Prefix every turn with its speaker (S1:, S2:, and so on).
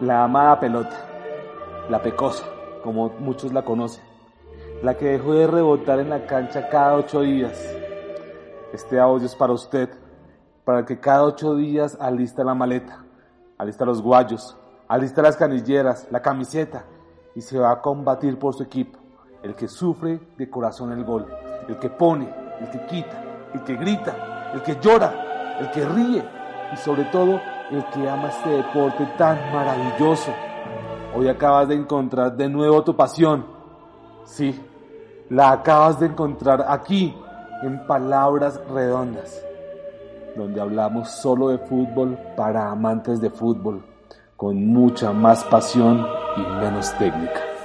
S1: La amada pelota, la pecosa, como muchos la conocen, la que dejó de rebotar en la cancha cada ocho días. Este audio es para usted, para que cada ocho días alista la maleta, alista los guayos, alista las canilleras, la camiseta y se va a combatir por su equipo, el que sufre de corazón el gol, el que pone, el que quita, el que grita, el que llora, el que ríe y sobre todo el que ama este deporte tan maravilloso. Hoy acabas de encontrar de nuevo tu pasión. Sí, la acabas de encontrar aquí, en Palabras Redondas, donde hablamos solo de fútbol para amantes de fútbol, con mucha más pasión y menos técnica.